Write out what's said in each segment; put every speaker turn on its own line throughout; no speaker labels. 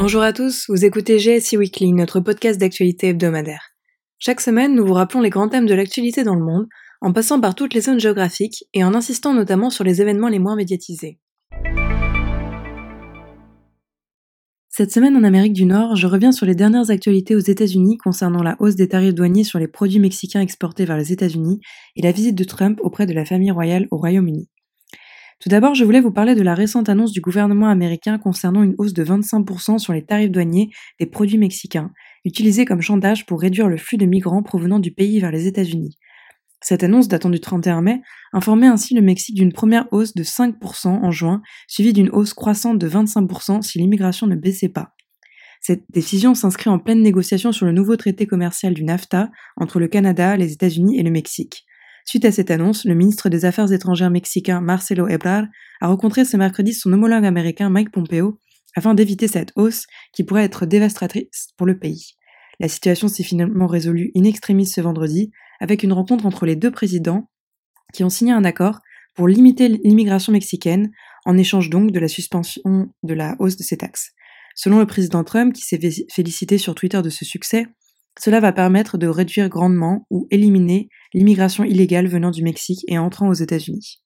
Bonjour à tous, vous écoutez GSI Weekly, notre podcast d'actualité hebdomadaire. Chaque semaine, nous vous rappelons les grands thèmes de l'actualité dans le monde, en passant par toutes les zones géographiques et en insistant notamment sur les événements les moins médiatisés. Cette semaine en Amérique du Nord, je reviens sur les dernières actualités aux États-Unis concernant la hausse des tarifs douaniers sur les produits mexicains exportés vers les États-Unis et la visite de Trump auprès de la famille royale au Royaume-Uni. Tout d'abord, je voulais vous parler de la récente annonce du gouvernement américain concernant une hausse de 25% sur les tarifs douaniers des produits mexicains, utilisés comme chantage pour réduire le flux de migrants provenant du pays vers les États-Unis. Cette annonce datant du 31 mai informait ainsi le Mexique d'une première hausse de 5% en juin, suivie d'une hausse croissante de 25% si l'immigration ne baissait pas. Cette décision s'inscrit en pleine négociation sur le nouveau traité commercial du NAFTA entre le Canada, les États-Unis et le Mexique. Suite à cette annonce, le ministre des Affaires étrangères mexicain Marcelo Ebrard a rencontré ce mercredi son homologue américain Mike Pompeo afin d'éviter cette hausse qui pourrait être dévastatrice pour le pays. La situation s'est finalement résolue in extremis ce vendredi avec une rencontre entre les deux présidents qui ont signé un accord pour limiter l'immigration mexicaine en échange donc de la suspension de la hausse de ces taxes. Selon le président Trump, qui s'est félicité sur Twitter de ce succès, cela va permettre de réduire grandement ou éliminer l'immigration illégale venant du Mexique et entrant aux États-Unis.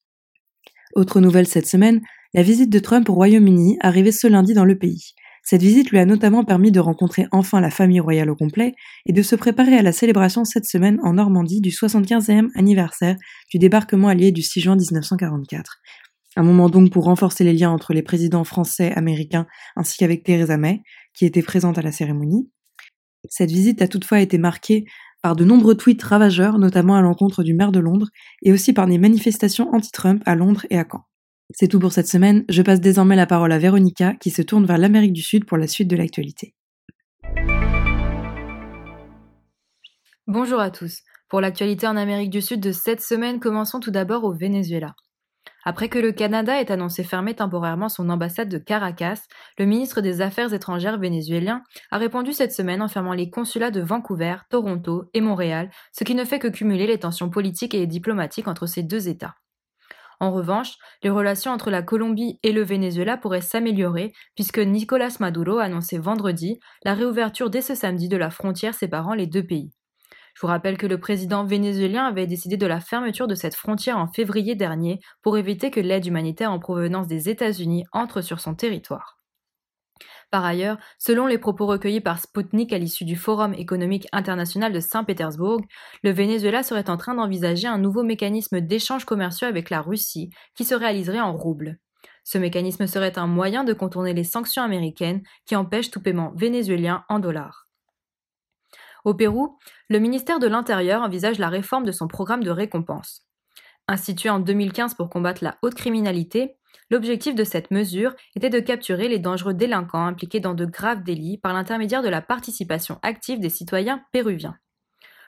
Autre nouvelle cette semaine, la visite de Trump au Royaume-Uni arrivée ce lundi dans le pays. Cette visite lui a notamment permis de rencontrer enfin la famille royale au complet et de se préparer à la célébration cette semaine en Normandie du 75e anniversaire du débarquement allié du 6 juin 1944. Un moment donc pour renforcer les liens entre les présidents français, américains ainsi qu'avec Theresa May, qui était présente à la cérémonie. Cette visite a toutefois été marquée par de nombreux tweets ravageurs, notamment à l'encontre du maire de Londres, et aussi par des manifestations anti-Trump à Londres et à Caen. C'est tout pour cette semaine, je passe désormais la parole à Véronica qui se tourne vers l'Amérique du Sud pour la suite de l'actualité.
Bonjour à tous. Pour l'actualité en Amérique du Sud de cette semaine, commençons tout d'abord au Venezuela. Après que le Canada ait annoncé fermer temporairement son ambassade de Caracas, le ministre des Affaires étrangères vénézuélien a répondu cette semaine en fermant les consulats de Vancouver, Toronto et Montréal, ce qui ne fait que cumuler les tensions politiques et diplomatiques entre ces deux États. En revanche, les relations entre la Colombie et le Venezuela pourraient s'améliorer puisque Nicolas Maduro a annoncé vendredi la réouverture dès ce samedi de la frontière séparant les deux pays. Je vous rappelle que le président vénézuélien avait décidé de la fermeture de cette frontière en février dernier pour éviter que l'aide humanitaire en provenance des États-Unis entre sur son territoire. Par ailleurs, selon les propos recueillis par Sputnik à l'issue du Forum économique international de Saint-Pétersbourg, le Venezuela serait en train d'envisager un nouveau mécanisme d'échange commerciaux avec la Russie qui se réaliserait en roubles. Ce mécanisme serait un moyen de contourner les sanctions américaines qui empêchent tout paiement vénézuélien en dollars. Au Pérou, le ministère de l'Intérieur envisage la réforme de son programme de récompense. Institué en 2015 pour combattre la haute criminalité, l'objectif de cette mesure était de capturer les dangereux délinquants impliqués dans de graves délits par l'intermédiaire de la participation active des citoyens péruviens.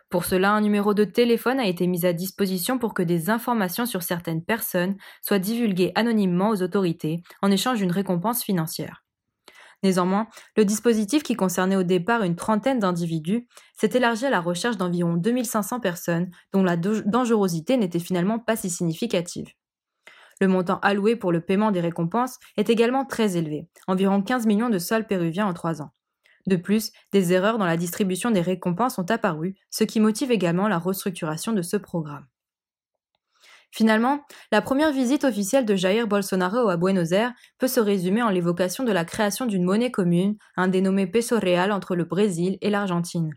Pour cela, un numéro de téléphone a été mis à disposition pour que des informations sur certaines personnes soient divulguées anonymement aux autorités en échange d'une récompense financière. Néanmoins, le dispositif qui concernait au départ une trentaine d'individus s'est élargi à la recherche d'environ 2500 personnes dont la dangerosité n'était finalement pas si significative. Le montant alloué pour le paiement des récompenses est également très élevé, environ 15 millions de sols péruviens en trois ans. De plus, des erreurs dans la distribution des récompenses sont apparues, ce qui motive également la restructuration de ce programme. Finalement, la première visite officielle de Jair Bolsonaro à Buenos Aires peut se résumer en l'évocation de la création d'une monnaie commune, un dénommé peso real entre le Brésil et l'Argentine.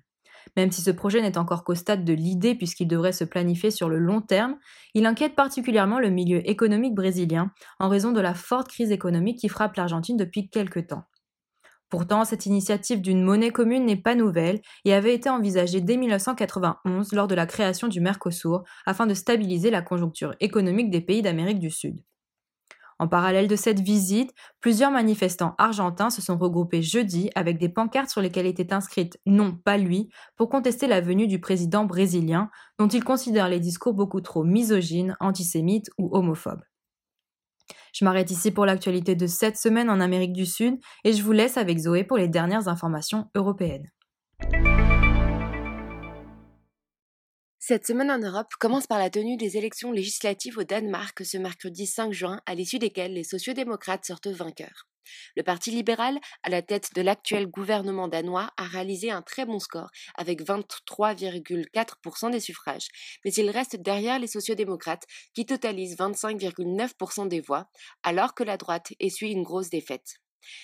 Même si ce projet n'est encore qu'au stade de l'idée puisqu'il devrait se planifier sur le long terme, il inquiète particulièrement le milieu économique brésilien en raison de la forte crise économique qui frappe l'Argentine depuis quelque temps. Pourtant, cette initiative d'une monnaie commune n'est pas nouvelle et avait été envisagée dès 1991 lors de la création du Mercosur afin de stabiliser la conjoncture économique des pays d'Amérique du Sud. En parallèle de cette visite, plusieurs manifestants argentins se sont regroupés jeudi avec des pancartes sur lesquelles étaient inscrites Non, pas lui, pour contester la venue du président brésilien, dont ils considèrent les discours beaucoup trop misogynes, antisémites ou homophobes. Je m'arrête ici pour l'actualité de cette semaine en Amérique du Sud et je vous laisse avec Zoé pour les dernières informations européennes.
Cette semaine en Europe commence par la tenue des élections législatives au Danemark ce mercredi 5 juin, à l'issue desquelles les sociodémocrates sortent vainqueurs. Le Parti libéral, à la tête de l'actuel gouvernement danois, a réalisé un très bon score, avec 23,4% des suffrages, mais il reste derrière les sociodémocrates, qui totalisent 25,9% des voix, alors que la droite essuie une grosse défaite.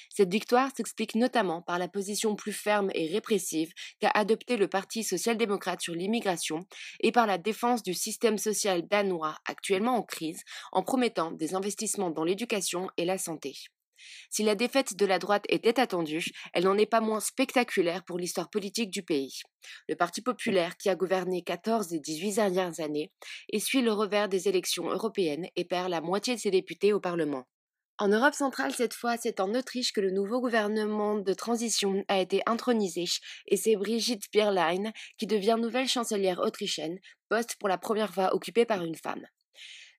Cette victoire s'explique notamment par la position plus ferme et répressive qu'a adopté le Parti social-démocrate sur l'immigration et par la défense du système social danois actuellement en crise en promettant des investissements dans l'éducation et la santé. Si la défaite de la droite était attendue, elle n'en est pas moins spectaculaire pour l'histoire politique du pays. Le Parti populaire, qui a gouverné 14 des 18 dernières années, essuie le revers des élections européennes et perd la moitié de ses députés au Parlement. En Europe centrale, cette fois, c'est en Autriche que le nouveau gouvernement de transition a été intronisé et c'est Brigitte Bierlein qui devient nouvelle chancelière autrichienne, poste pour la première fois occupé par une femme.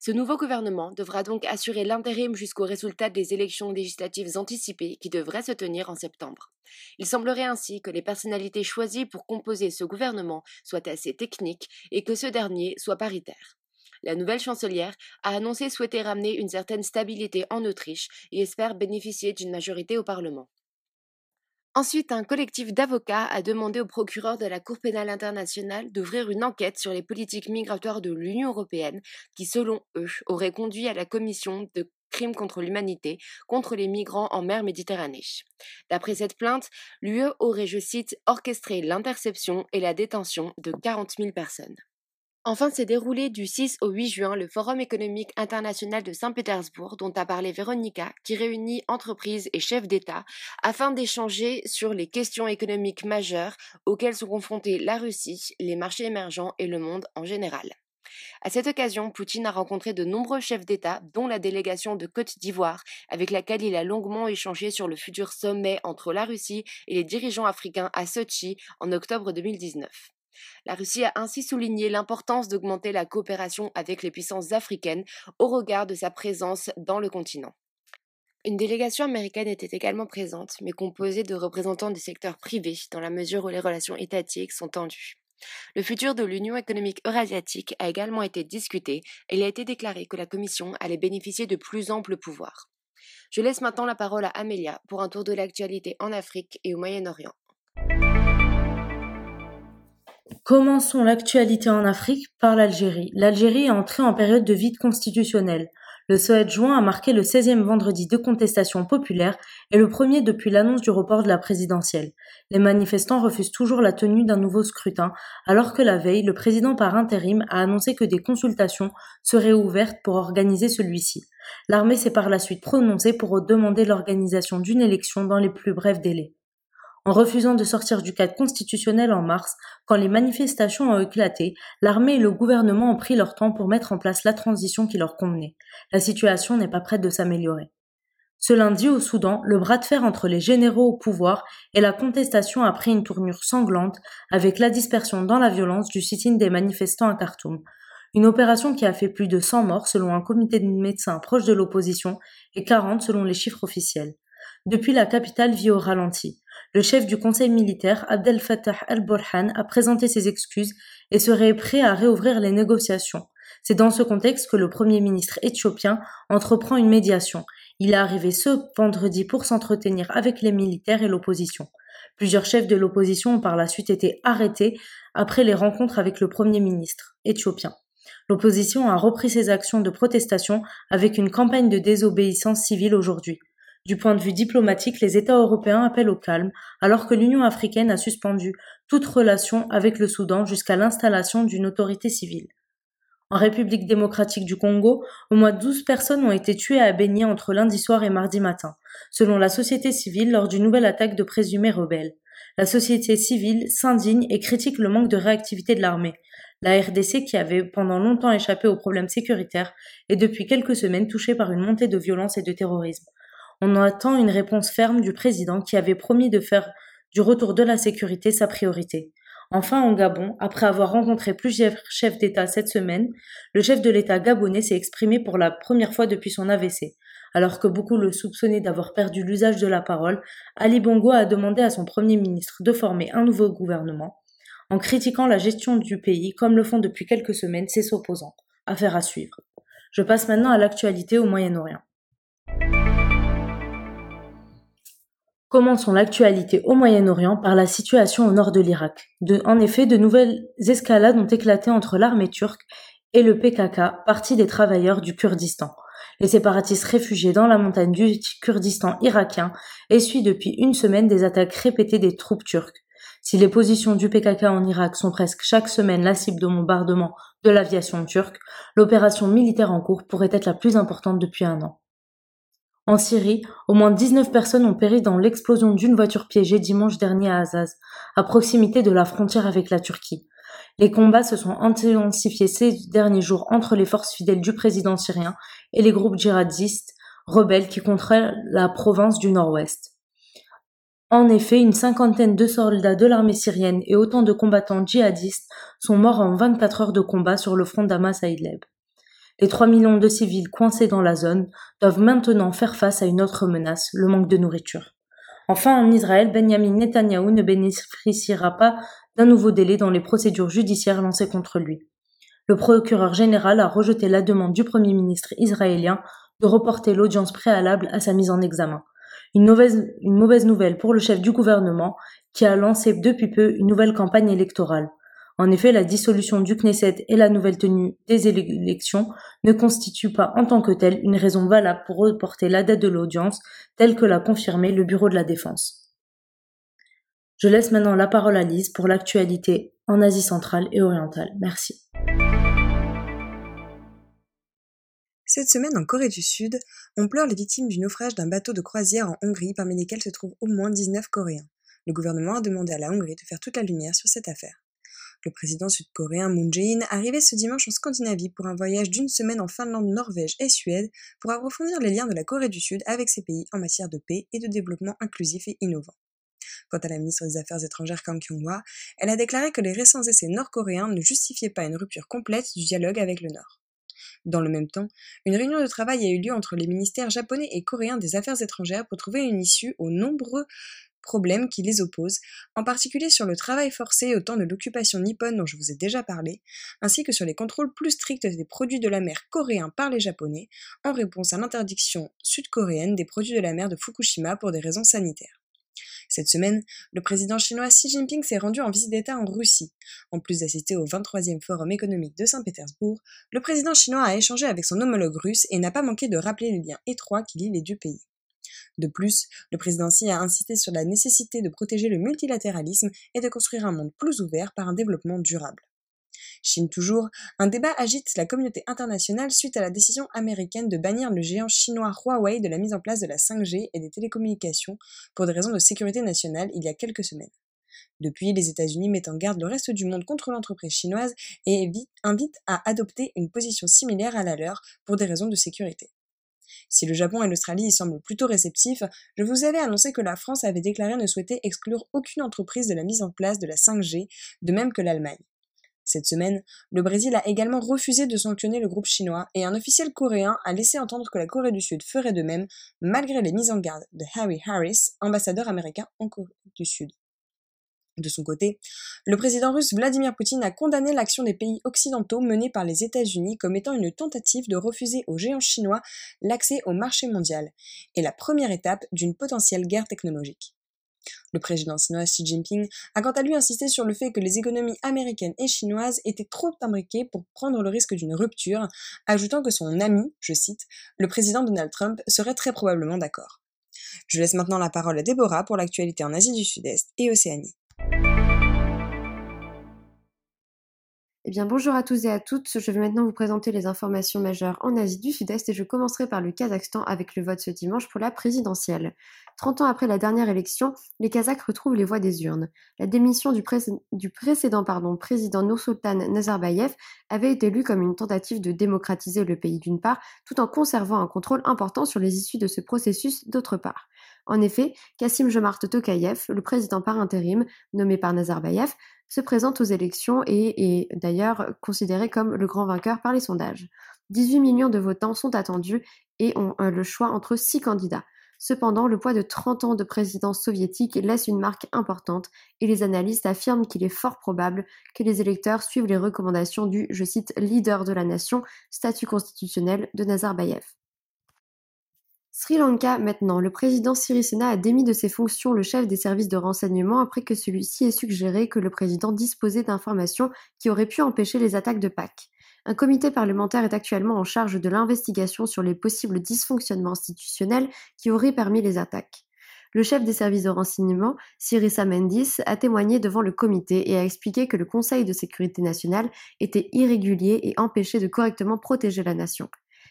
Ce nouveau gouvernement devra donc assurer l'intérim jusqu'au résultat des élections législatives anticipées qui devraient se tenir en septembre. Il semblerait ainsi que les personnalités choisies pour composer ce gouvernement soient assez techniques et que ce dernier soit paritaire. La nouvelle chancelière a annoncé souhaiter ramener une certaine stabilité en Autriche et espère bénéficier d'une majorité au Parlement. Ensuite, un collectif d'avocats a demandé au procureur de la Cour pénale internationale d'ouvrir une enquête sur les politiques migratoires de l'Union européenne qui, selon eux, auraient conduit à la commission de crimes contre l'humanité contre les migrants en mer Méditerranée. D'après cette plainte, l'UE aurait, je cite, orchestré l'interception et la détention de 40 000 personnes. Enfin s'est déroulé du 6 au 8 juin le Forum économique international de Saint-Pétersbourg dont a parlé Véronica, qui réunit entreprises et chefs d'État afin d'échanger sur les questions économiques majeures auxquelles sont confrontés la Russie, les marchés émergents et le monde en général. À cette occasion, Poutine a rencontré de nombreux chefs d'État, dont la délégation de Côte d'Ivoire, avec laquelle il a longuement échangé sur le futur sommet entre la Russie et les dirigeants africains à Sochi en octobre 2019. La Russie a ainsi souligné l'importance d'augmenter la coopération avec les puissances africaines au regard de sa présence dans le continent. Une délégation américaine était également présente, mais composée de représentants du secteur privé, dans la mesure où les relations étatiques sont tendues. Le futur de l'Union économique eurasiatique a également été discuté et il a été déclaré que la Commission allait bénéficier de plus amples pouvoirs. Je laisse maintenant la parole à Amelia pour un tour de l'actualité en Afrique et au Moyen-Orient.
Commençons l'actualité en Afrique par l'Algérie. L'Algérie est entrée en période de vide constitutionnel. Le 7 juin a marqué le 16e vendredi de contestation populaire et le premier depuis l'annonce du report de la présidentielle. Les manifestants refusent toujours la tenue d'un nouveau scrutin, alors que la veille, le président par intérim a annoncé que des consultations seraient ouvertes pour organiser celui-ci. L'armée s'est par la suite prononcée pour demander l'organisation d'une élection dans les plus brefs délais en refusant de sortir du cadre constitutionnel en mars, quand les manifestations ont éclaté, l'armée et le gouvernement ont pris leur temps pour mettre en place la transition qui leur convenait. La situation n'est pas prête de s'améliorer. Ce lundi au Soudan, le bras de fer entre les généraux au pouvoir et la contestation a pris une tournure sanglante avec la dispersion dans la violence du sit-in des manifestants à Khartoum. Une opération qui a fait plus de 100 morts selon un comité de médecins proche de l'opposition et 40 selon les chiffres officiels. Depuis la capitale vit au ralenti. Le chef du conseil militaire, Abdel Fattah al-Burhan, a présenté ses excuses et serait prêt à réouvrir les négociations. C'est dans ce contexte que le premier ministre éthiopien entreprend une médiation. Il est arrivé ce vendredi pour s'entretenir avec les militaires et l'opposition. Plusieurs chefs de l'opposition ont par la suite été arrêtés après les rencontres avec le premier ministre éthiopien. L'opposition a repris ses actions de protestation avec une campagne de désobéissance civile aujourd'hui. Du point de vue diplomatique, les États européens appellent au calme, alors que l'Union africaine a suspendu toute relation avec le Soudan jusqu'à l'installation d'une autorité civile. En République démocratique du Congo, au moins 12 personnes ont été tuées à Béni entre lundi soir et mardi matin, selon la société civile lors d'une nouvelle attaque de présumés rebelles. La société civile s'indigne et critique le manque de réactivité de l'armée. La RDC, qui avait pendant longtemps échappé aux problèmes sécuritaires, est depuis quelques semaines touchée par une montée de violence et de terrorisme. On attend une réponse ferme du président qui avait promis de faire du retour de la sécurité sa priorité. Enfin, en Gabon, après avoir rencontré plusieurs chefs d'État cette semaine, le chef de l'État gabonais s'est exprimé pour la première fois depuis son AVC. Alors que beaucoup le soupçonnaient d'avoir perdu l'usage de la parole, Ali Bongo a demandé à son Premier ministre de former un nouveau gouvernement, en critiquant la gestion du pays comme le font depuis quelques semaines ses opposants. Affaire à suivre. Je passe maintenant à l'actualité au Moyen-Orient. Commençons l'actualité au Moyen-Orient par la situation au nord de l'Irak. en effet, de nouvelles escalades ont éclaté entre l'armée turque et le PKK, parti des travailleurs du Kurdistan. Les séparatistes réfugiés dans la montagne du Kurdistan irakien essuient depuis une semaine des attaques répétées des troupes turques. Si les positions du PKK en Irak sont presque chaque semaine la cible de bombardements de l'aviation turque, l'opération militaire en cours pourrait être la plus importante depuis un an. En Syrie, au moins 19 personnes ont péri dans l'explosion d'une voiture piégée dimanche dernier à Azaz, à proximité de la frontière avec la Turquie. Les combats se sont intensifiés ces derniers jours entre les forces fidèles du président syrien et les groupes djihadistes rebelles qui contrôlent la province du Nord-Ouest. En effet, une cinquantaine de soldats de l'armée syrienne et autant de combattants djihadistes sont morts en 24 heures de combat sur le front d'Amas à. Les 3 millions de civils coincés dans la zone doivent maintenant faire face à une autre menace, le manque de nourriture. Enfin, en Israël, Benjamin Netanyahou ne bénéficiera pas d'un nouveau délai dans les procédures judiciaires lancées contre lui. Le procureur général a rejeté la demande du Premier ministre israélien de reporter l'audience préalable à sa mise en examen. Une mauvaise nouvelle pour le chef du gouvernement qui a lancé depuis peu une nouvelle campagne électorale. En effet, la dissolution du Knesset et la nouvelle tenue des élections ne constituent pas en tant que telle une raison valable pour reporter la date de l'audience, telle que l'a confirmé le Bureau de la Défense. Je laisse maintenant la parole à Lise pour l'actualité en Asie centrale et orientale. Merci.
Cette semaine, en Corée du Sud, on pleure les victimes du naufrage d'un bateau de croisière en Hongrie parmi lesquels se trouvent au moins 19 Coréens. Le gouvernement a demandé à la Hongrie de faire toute la lumière sur cette affaire. Le président sud-coréen Moon Jae-in arrivait ce dimanche en Scandinavie pour un voyage d'une semaine en Finlande, Norvège et Suède pour approfondir les liens de la Corée du Sud avec ces pays en matière de paix et de développement inclusif et innovant. Quant à la ministre des Affaires étrangères Kang Kyung-hwa, elle a déclaré que les récents essais nord-coréens ne justifiaient pas une rupture complète du dialogue avec le Nord. Dans le même temps, une réunion de travail a eu lieu entre les ministères japonais et coréens des Affaires étrangères pour trouver une issue aux nombreux problèmes qui les opposent, en particulier sur le travail forcé au temps de l'occupation nippone dont je vous ai déjà parlé, ainsi que sur les contrôles plus stricts des produits de la mer coréens par les Japonais, en réponse à l'interdiction sud-coréenne des produits de la mer de Fukushima pour des raisons sanitaires. Cette semaine, le président chinois Xi Jinping s'est rendu en visite d'État en Russie. En plus d'assister au 23e Forum économique de Saint-Pétersbourg, le président chinois a échangé avec son homologue russe et n'a pas manqué de rappeler les liens étroits qui lient les deux pays. De plus, le président Xi a insisté sur la nécessité de protéger le multilatéralisme et de construire un monde plus ouvert par un développement durable. Chine toujours, un débat agite la communauté internationale suite à la décision américaine de bannir le géant chinois Huawei de la mise en place de la 5G et des télécommunications pour des raisons de sécurité nationale il y a quelques semaines. Depuis, les États-Unis mettent en garde le reste du monde contre l'entreprise chinoise et invitent à adopter une position similaire à la leur pour des raisons de sécurité. Si le Japon et l'Australie y semblent plutôt réceptifs, je vous avais annoncé que la France avait déclaré ne souhaiter exclure aucune entreprise de la mise en place de la 5G, de même que l'Allemagne. Cette semaine, le Brésil a également refusé de sanctionner le groupe chinois et un officiel coréen a laissé entendre que la Corée du Sud ferait de même, malgré les mises en garde de Harry Harris, ambassadeur américain en Corée du Sud. De son côté, le président russe Vladimir Poutine a condamné l'action des pays occidentaux menée par les États-Unis comme étant une tentative de refuser aux géants chinois l'accès au marché mondial et la première étape d'une potentielle guerre technologique. Le président chinois Xi Jinping a quant à lui insisté sur le fait que les économies américaines et chinoises étaient trop imbriquées pour prendre le risque d'une rupture, ajoutant que son ami, je cite, le président Donald Trump serait très probablement d'accord. Je laisse maintenant la parole à Déborah pour l'actualité en Asie du Sud-Est et Océanie.
Eh bien, bonjour à tous et à toutes. Je vais maintenant vous présenter les informations majeures en Asie du Sud-Est et je commencerai par le Kazakhstan avec le vote ce dimanche pour la présidentielle. 30 ans après la dernière élection, les Kazakhs retrouvent les voix des urnes. La démission du, précédent président Nursultan Nazarbayev avait été lue comme une tentative de démocratiser le pays d'une part, tout en conservant un contrôle important sur les issues de ce processus d'autre part. En effet, Kassim Jomart Tokayev, le président par intérim, nommé par Nazarbayev, se présente aux élections et est d'ailleurs considéré comme le grand vainqueur par les sondages. 18 millions de votants sont attendus et ont euh, le choix entre six candidats. Cependant, le poids de 30 ans de présidence soviétique laisse une marque importante et les analystes affirment qu'il est fort probable que les électeurs suivent les recommandations du, je cite, leader de la nation, statut constitutionnel de Nazarbayev. Sri Lanka maintenant. Le président Sirisena a démis de ses fonctions le chef des services de renseignement après que celui-ci ait suggéré que le président disposait d'informations qui auraient pu empêcher les attaques de Pâques. Un comité parlementaire est actuellement en charge de l'investigation sur les possibles dysfonctionnements institutionnels qui auraient permis les attaques. Le chef des services de renseignement, Sirisa Mendis, a témoigné devant le comité et a expliqué que le Conseil de sécurité nationale était irrégulier et empêchait de correctement protéger la nation.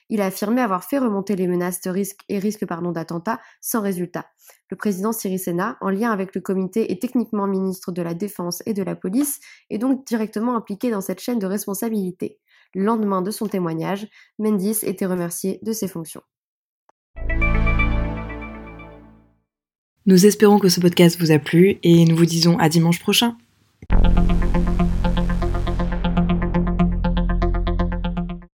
Il a affirmé avoir fait remonter les menaces de et risques d'attentats sans résultat. Le président Sirisena, en lien avec le comité et techniquement ministre de la Défense et de la Police, est donc directement impliqué dans cette chaîne de responsabilité. Le lendemain de son témoignage, Mendis était remercié de ses fonctions.
Nous espérons que ce podcast vous a plu et nous vous disons à dimanche prochain.